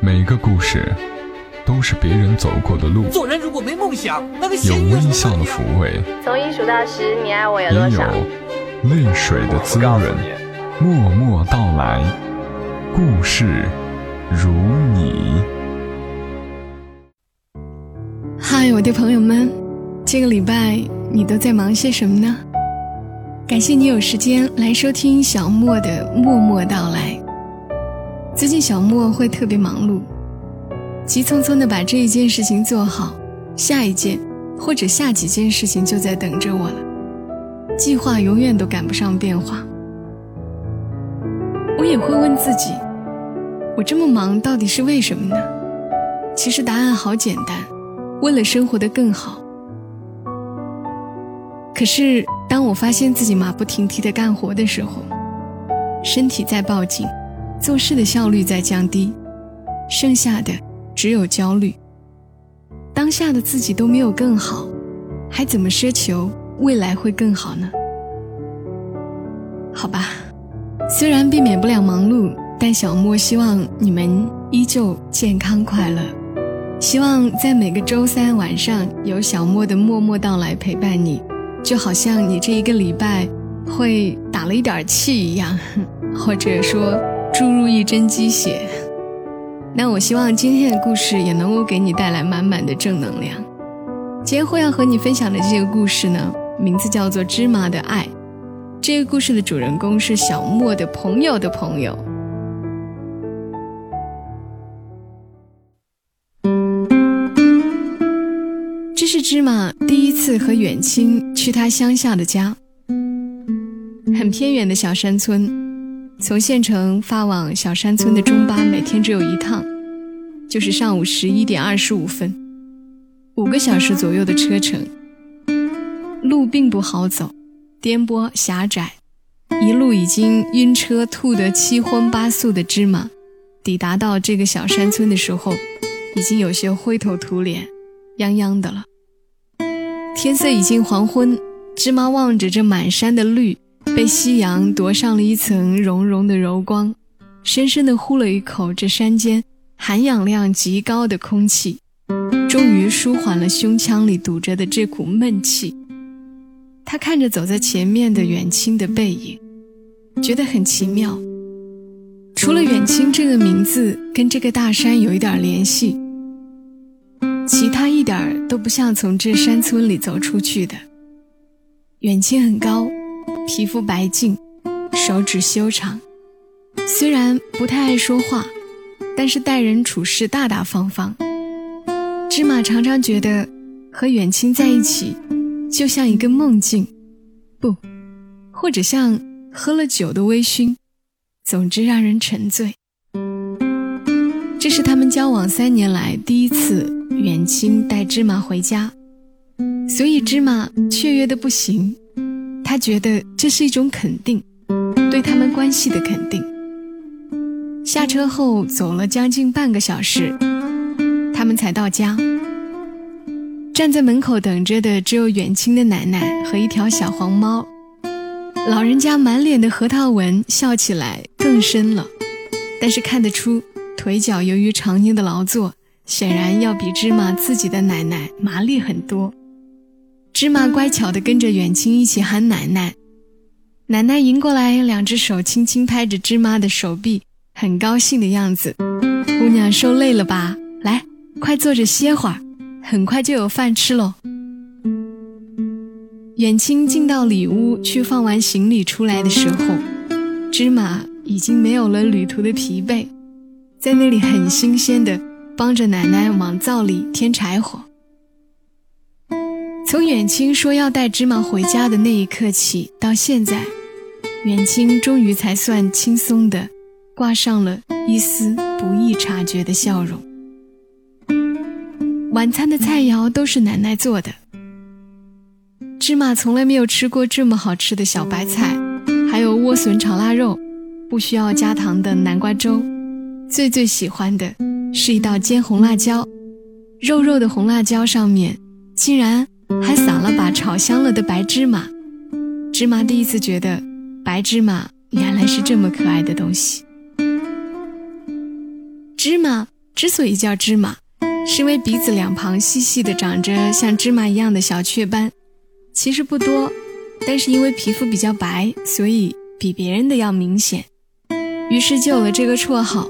每个故事都是别人走过的路，做人如果没梦想，那个有微笑的抚慰，从一数到十，你爱我有也有多少？泪水的滋润。默默到来，故事如你。嗨，我的朋友们，这个礼拜你都在忙些什么呢？感谢你有时间来收听小莫的默默到来。最近小莫会特别忙碌，急匆匆的把这一件事情做好，下一件或者下几件事情就在等着我了。计划永远都赶不上变化。我也会问自己，我这么忙到底是为什么呢？其实答案好简单，为了生活的更好。可是当我发现自己马不停蹄的干活的时候，身体在报警，做事的效率在降低，剩下的只有焦虑。当下的自己都没有更好，还怎么奢求未来会更好呢？好吧。虽然避免不了忙碌，但小莫希望你们依旧健康快乐。希望在每个周三晚上有小莫的默默到来陪伴你，就好像你这一个礼拜会打了一点气一样，或者说注入一针鸡血。那我希望今天的故事也能够给你带来满满的正能量。今天会要和你分享的这个故事呢，名字叫做《芝麻的爱》。这个故事的主人公是小莫的朋友的朋友。这是芝麻第一次和远亲去他乡下的家，很偏远的小山村，从县城发往小山村的中巴每天只有一趟，就是上午十一点二十五分，五个小时左右的车程，路并不好走。颠簸狭窄，一路已经晕车吐得七荤八素的芝麻，抵达到这个小山村的时候，已经有些灰头土脸、泱泱的了。天色已经黄昏，芝麻望着这满山的绿，被夕阳夺上了一层融融的柔光，深深地呼了一口这山间含氧量极高的空气，终于舒缓了胸腔里堵着的这股闷气。他看着走在前面的远亲的背影，觉得很奇妙。除了远亲这个名字跟这个大山有一点联系，其他一点都不像从这山村里走出去的。远亲很高，皮肤白净，手指修长，虽然不太爱说话，但是待人处事大大方方。芝麻常常觉得和远亲在一起。就像一个梦境，不，或者像喝了酒的微醺，总之让人沉醉。这是他们交往三年来第一次远亲带芝麻回家，所以芝麻雀跃的不行。他觉得这是一种肯定，对他们关系的肯定。下车后走了将近半个小时，他们才到家。站在门口等着的只有远亲的奶奶和一条小黄猫，老人家满脸的核桃纹，笑起来更深了。但是看得出，腿脚由于常年的劳作，显然要比芝麻自己的奶奶麻利很多。芝麻乖巧地跟着远亲一起喊奶奶，奶奶迎过来，两只手轻轻拍着芝麻的手臂，很高兴的样子。姑娘受累了吧？来，快坐着歇会儿。很快就有饭吃喽。远亲进到里屋去放完行李出来的时候，芝麻已经没有了旅途的疲惫，在那里很新鲜的帮着奶奶往灶里添柴火。从远亲说要带芝麻回家的那一刻起，到现在，远亲终于才算轻松的挂上了一丝不易察觉的笑容。晚餐的菜肴都是奶奶做的。芝麻从来没有吃过这么好吃的小白菜，还有莴笋炒腊肉，不需要加糖的南瓜粥。最最喜欢的是一道煎红辣椒，肉肉的红辣椒上面竟然还撒了把炒香了的白芝麻。芝麻第一次觉得白芝麻原来是这么可爱的东西。芝麻。之所以叫芝麻，是因为鼻子两旁细细的长着像芝麻一样的小雀斑，其实不多，但是因为皮肤比较白，所以比别人的要明显，于是就有了这个绰号。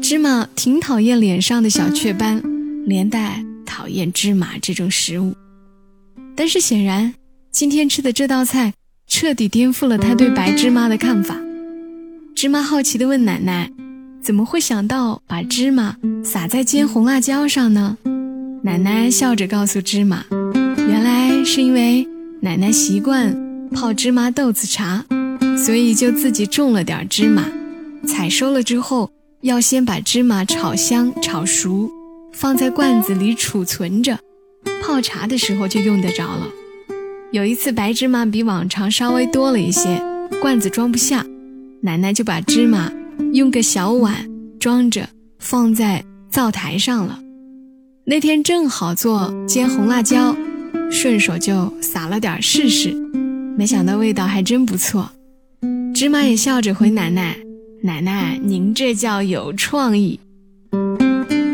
芝麻挺讨厌脸上的小雀斑，连带讨厌芝麻这种食物。但是显然，今天吃的这道菜彻底颠覆了他对白芝麻的看法。芝麻好奇地问奶奶：“怎么会想到把芝麻撒在煎红辣椒上呢？”奶奶笑着告诉芝麻：“原来是因为奶奶习惯泡芝麻豆子茶，所以就自己种了点芝麻，采收了之后。”要先把芝麻炒香、炒熟，放在罐子里储存着，泡茶的时候就用得着了。有一次白芝麻比往常稍微多了一些，罐子装不下，奶奶就把芝麻用个小碗装着放在灶台上了。那天正好做煎红辣椒，顺手就撒了点试试，没想到味道还真不错。芝麻也笑着回奶奶。奶奶，您这叫有创意。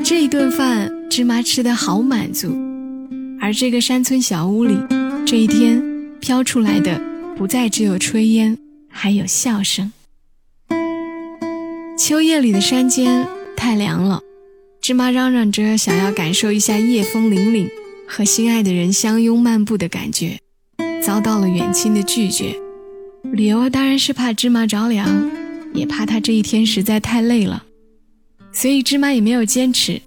这一顿饭，芝麻吃得好满足。而这个山村小屋里，这一天飘出来的不再只有炊烟，还有笑声。秋夜里的山间太凉了，芝麻嚷嚷着想要感受一下夜风凛凛和心爱的人相拥漫步的感觉，遭到了远亲的拒绝。理由当然是怕芝麻着凉。也怕他这一天实在太累了，所以芝麻也没有坚持。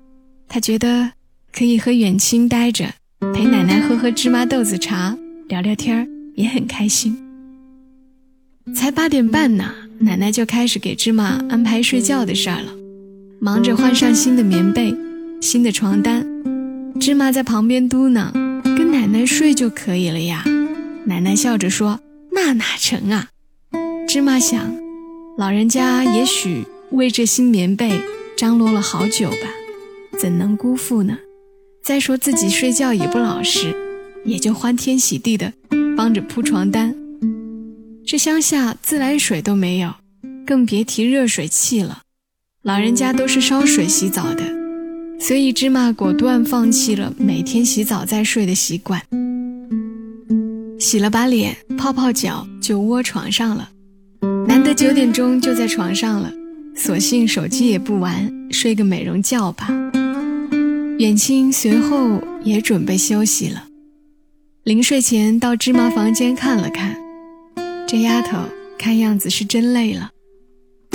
他觉得可以和远亲待着，陪奶奶喝喝芝麻豆子茶，聊聊天儿，也很开心。才八点半呢，奶奶就开始给芝麻安排睡觉的事儿了，忙着换上新的棉被、新的床单。芝麻在旁边嘟囔：“跟奶奶睡就可以了呀。”奶奶笑着说：“那哪成啊？”芝麻想。老人家也许为这新棉被张罗了好久吧，怎能辜负呢？再说自己睡觉也不老实，也就欢天喜地的帮着铺床单。这乡下自来水都没有，更别提热水器了。老人家都是烧水洗澡的，所以芝麻果断放弃了每天洗澡再睡的习惯。洗了把脸，泡泡脚，就窝床上了。难得九点钟就在床上了，索性手机也不玩，睡个美容觉吧。远亲随后也准备休息了，临睡前到芝麻房间看了看，这丫头看样子是真累了，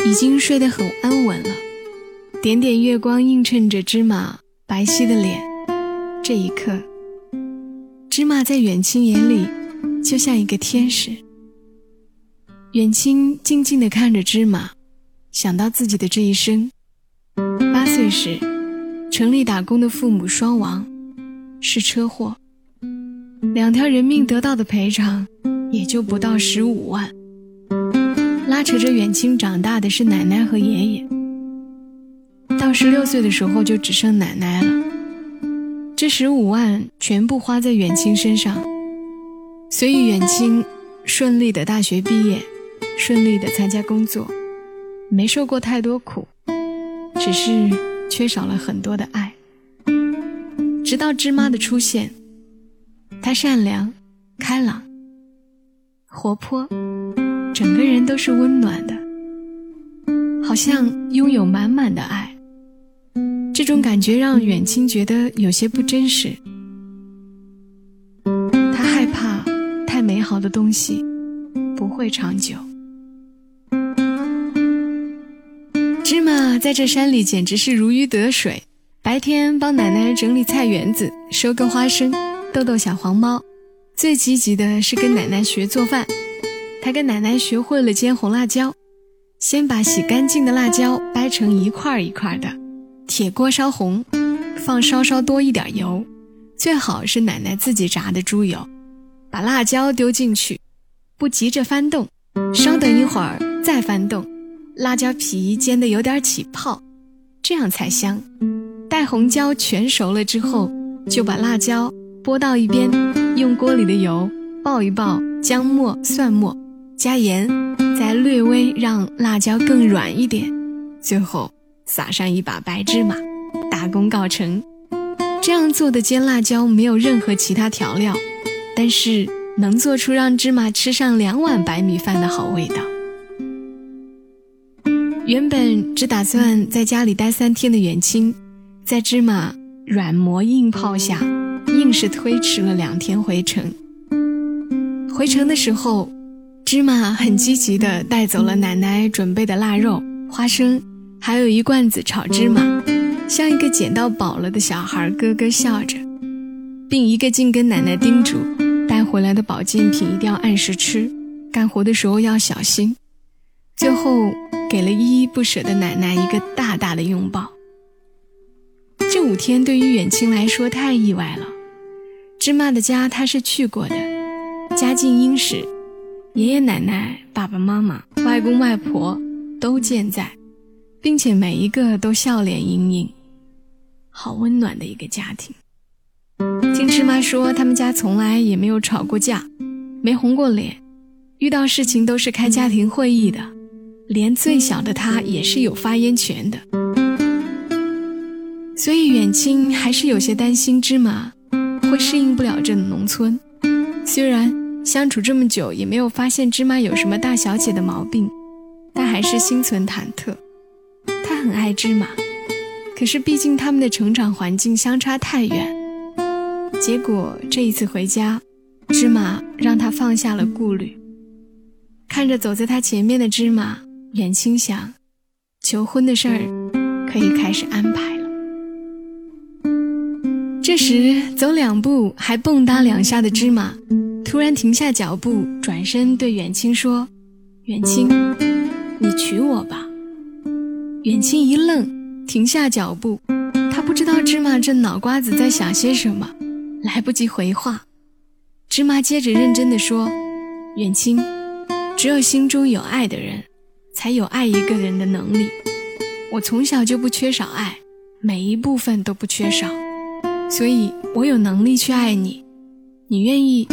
已经睡得很安稳了。点点月光映衬着芝麻白皙的脸，这一刻，芝麻在远亲眼里就像一个天使。远亲静静地看着芝麻，想到自己的这一生：八岁时，城里打工的父母双亡，是车祸，两条人命得到的赔偿也就不到十五万。拉扯着远亲长大的是奶奶和爷爷，到十六岁的时候就只剩奶奶了。这十五万全部花在远亲身上，所以远亲顺利的大学毕业。顺利的参加工作，没受过太多苦，只是缺少了很多的爱。直到芝麻的出现，她善良、开朗、活泼，整个人都是温暖的，好像拥有满满的爱。这种感觉让远亲觉得有些不真实。他害怕太美好的东西不会长久。芝麻在这山里简直是如鱼得水，白天帮奶奶整理菜园子、收割花生、逗逗小黄猫，最积极的是跟奶奶学做饭。他跟奶奶学会了煎红辣椒，先把洗干净的辣椒掰成一块一块的，铁锅烧红，放稍稍多一点油，最好是奶奶自己炸的猪油，把辣椒丢进去，不急着翻动，稍等一会儿再翻动。辣椒皮煎得有点起泡，这样才香。待红椒全熟了之后，就把辣椒拨到一边，用锅里的油爆一爆姜末、蒜末，加盐，再略微让辣椒更软一点，最后撒上一把白芝麻，大功告成。这样做的煎辣椒没有任何其他调料，但是能做出让芝麻吃上两碗白米饭的好味道。原本只打算在家里待三天的远亲，在芝麻软磨硬泡下，硬是推迟了两天回城。回城的时候，芝麻很积极地带走了奶奶准备的腊肉、花生，还有一罐子炒芝麻，像一个捡到宝了的小孩，咯咯笑着，并一个劲跟奶奶叮嘱，带回来的保健品一定要按时吃，干活的时候要小心。最后。给了依依不舍的奶奶一个大大的拥抱。这五天对于远亲来说太意外了。芝麻的家他是去过的，家境殷实，爷爷奶奶、爸爸妈妈、外公外婆都健在，并且每一个都笑脸盈盈，好温暖的一个家庭。听芝麻说，他们家从来也没有吵过架，没红过脸，遇到事情都是开家庭会议的。连最小的他也是有发言权的，所以远亲还是有些担心芝麻会适应不了这农村。虽然相处这么久也没有发现芝麻有什么大小姐的毛病，但还是心存忐忑。他很爱芝麻，可是毕竟他们的成长环境相差太远。结果这一次回家，芝麻让他放下了顾虑，看着走在他前面的芝麻。远清想，求婚的事儿可以开始安排了。这时，走两步还蹦跶两下的芝麻，突然停下脚步，转身对远清说：“远清，你娶我吧。”远清一愣，停下脚步，他不知道芝麻这脑瓜子在想些什么，来不及回话。芝麻接着认真的说：“远清，只有心中有爱的人。”才有爱一个人的能力。我从小就不缺少爱，每一部分都不缺少，所以我有能力去爱你。你愿意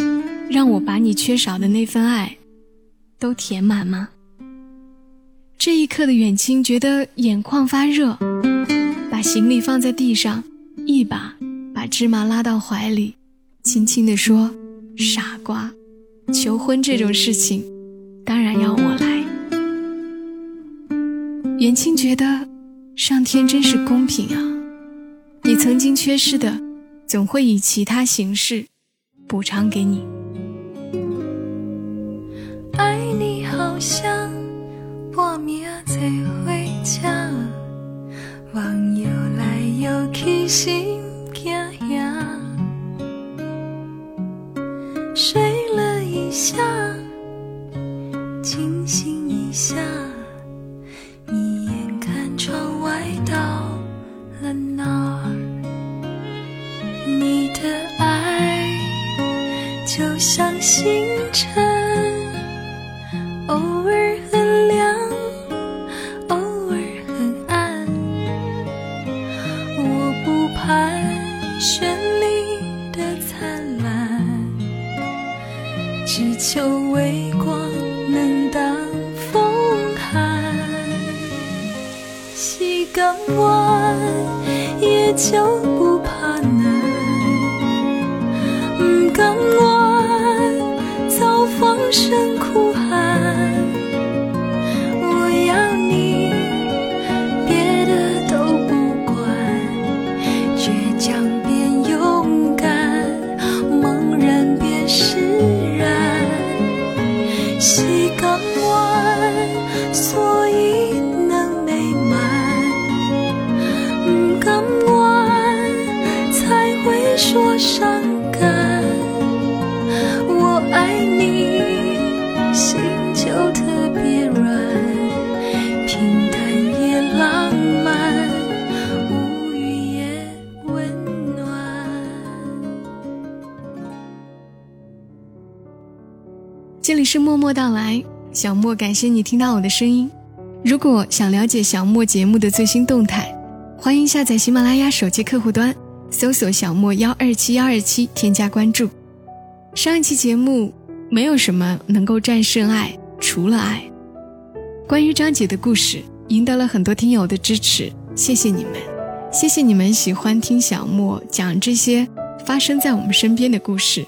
让我把你缺少的那份爱都填满吗？这一刻的远亲觉得眼眶发热，把行李放在地上，一把把芝麻拉到怀里，轻轻地说：“傻瓜，求婚这种事情，当然要我来。”年轻觉得，上天真是公平啊！你曾经缺失的，总会以其他形式补偿给你。爱你好像半夜坐回家，望游来游去心惊吓，睡了一下，清醒一下。不敢我。放声哭这里是默默到来，小莫感谢你听到我的声音。如果想了解小莫节目的最新动态，欢迎下载喜马拉雅手机客户端，搜索“小莫幺二七幺二七”，添加关注。上一期节目，没有什么能够战胜爱，除了爱。关于张姐的故事，赢得了很多听友的支持，谢谢你们，谢谢你们喜欢听小莫讲这些发生在我们身边的故事，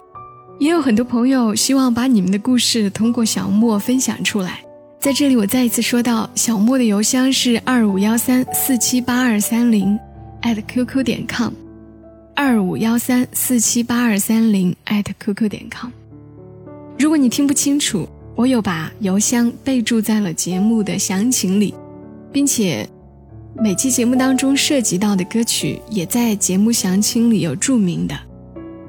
也有很多朋友希望把你们的故事通过小莫分享出来。在这里，我再一次说到，小莫的邮箱是二五幺三四七八二三零 at qq 点 com，二五幺三四七八二三零 at qq 点 com。如果你听不清楚，我有把邮箱备注在了节目的详情里，并且。每期节目当中涉及到的歌曲，也在节目详情里有注明的。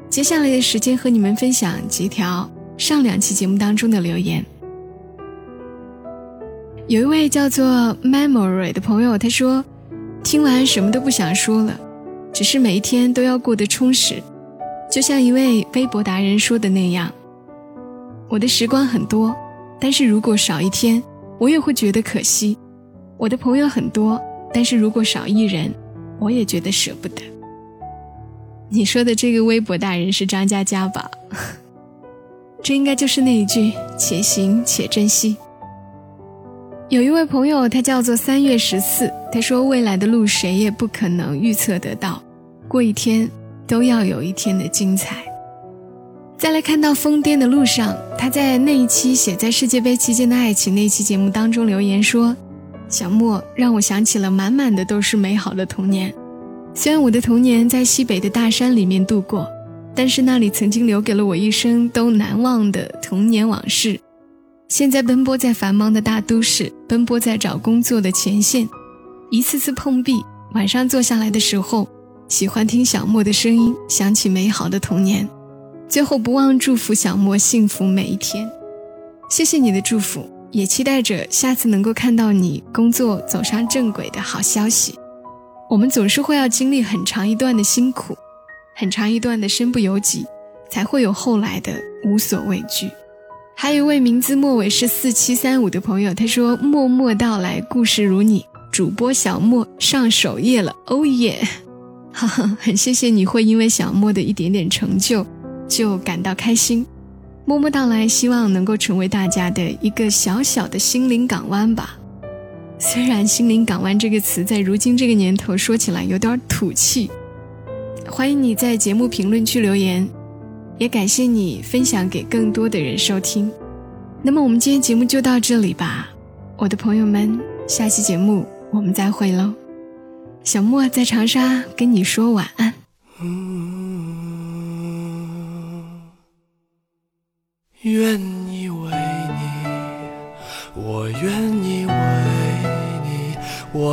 接下来的时间和你们分享几条上两期节目当中的留言。有一位叫做 Memory 的朋友，他说：“听完什么都不想说了，只是每一天都要过得充实。就像一位微博达人说的那样，我的时光很多，但是如果少一天，我也会觉得可惜。我的朋友很多。”但是如果少一人，我也觉得舍不得。你说的这个微博大人是张嘉佳吧？这应该就是那一句“且行且珍惜”。有一位朋友，他叫做三月十四，他说：“未来的路谁也不可能预测得到，过一天都要有一天的精彩。”再来看到疯癫的路上，他在那一期写在世界杯期间的爱情那期节目当中留言说。小莫让我想起了满满的都是美好的童年。虽然我的童年在西北的大山里面度过，但是那里曾经留给了我一生都难忘的童年往事。现在奔波在繁忙的大都市，奔波在找工作的前线，一次次碰壁。晚上坐下来的时候，喜欢听小莫的声音，想起美好的童年。最后不忘祝福小莫幸福每一天。谢谢你的祝福。也期待着下次能够看到你工作走上正轨的好消息。我们总是会要经历很长一段的辛苦，很长一段的身不由己，才会有后来的无所畏惧。还有一位名字末尾是四七三五的朋友，他说：“默默到来，故事如你，主播小莫上首页了，哦耶！” 哈哈，很谢谢你会因为小莫的一点点成就就感到开心。默默到来，希望能够成为大家的一个小小的心灵港湾吧。虽然“心灵港湾”这个词在如今这个年头说起来有点土气。欢迎你在节目评论区留言，也感谢你分享给更多的人收听。那么我们今天节目就到这里吧，我的朋友们，下期节目我们再会喽。小莫在长沙跟你说晚安。愿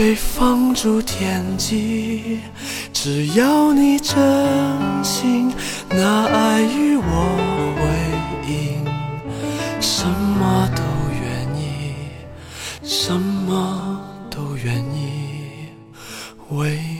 被放逐天际，只要你真心拿爱与我回应，什么都愿意，什么都愿意为。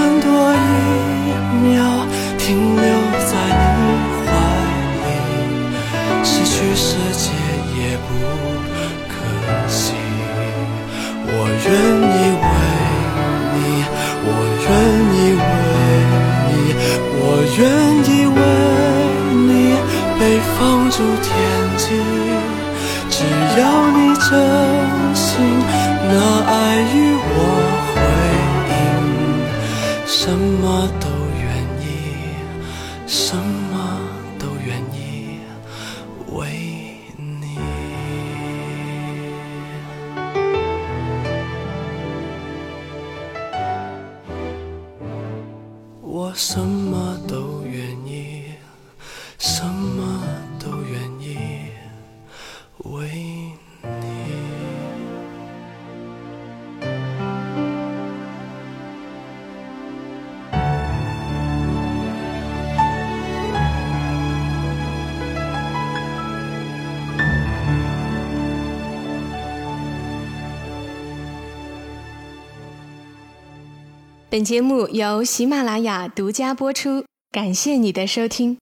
很多一秒停留在你怀里失去世界也不可惜。我愿意为你我愿意为你我愿意我什么都本节目由喜马拉雅独家播出，感谢你的收听。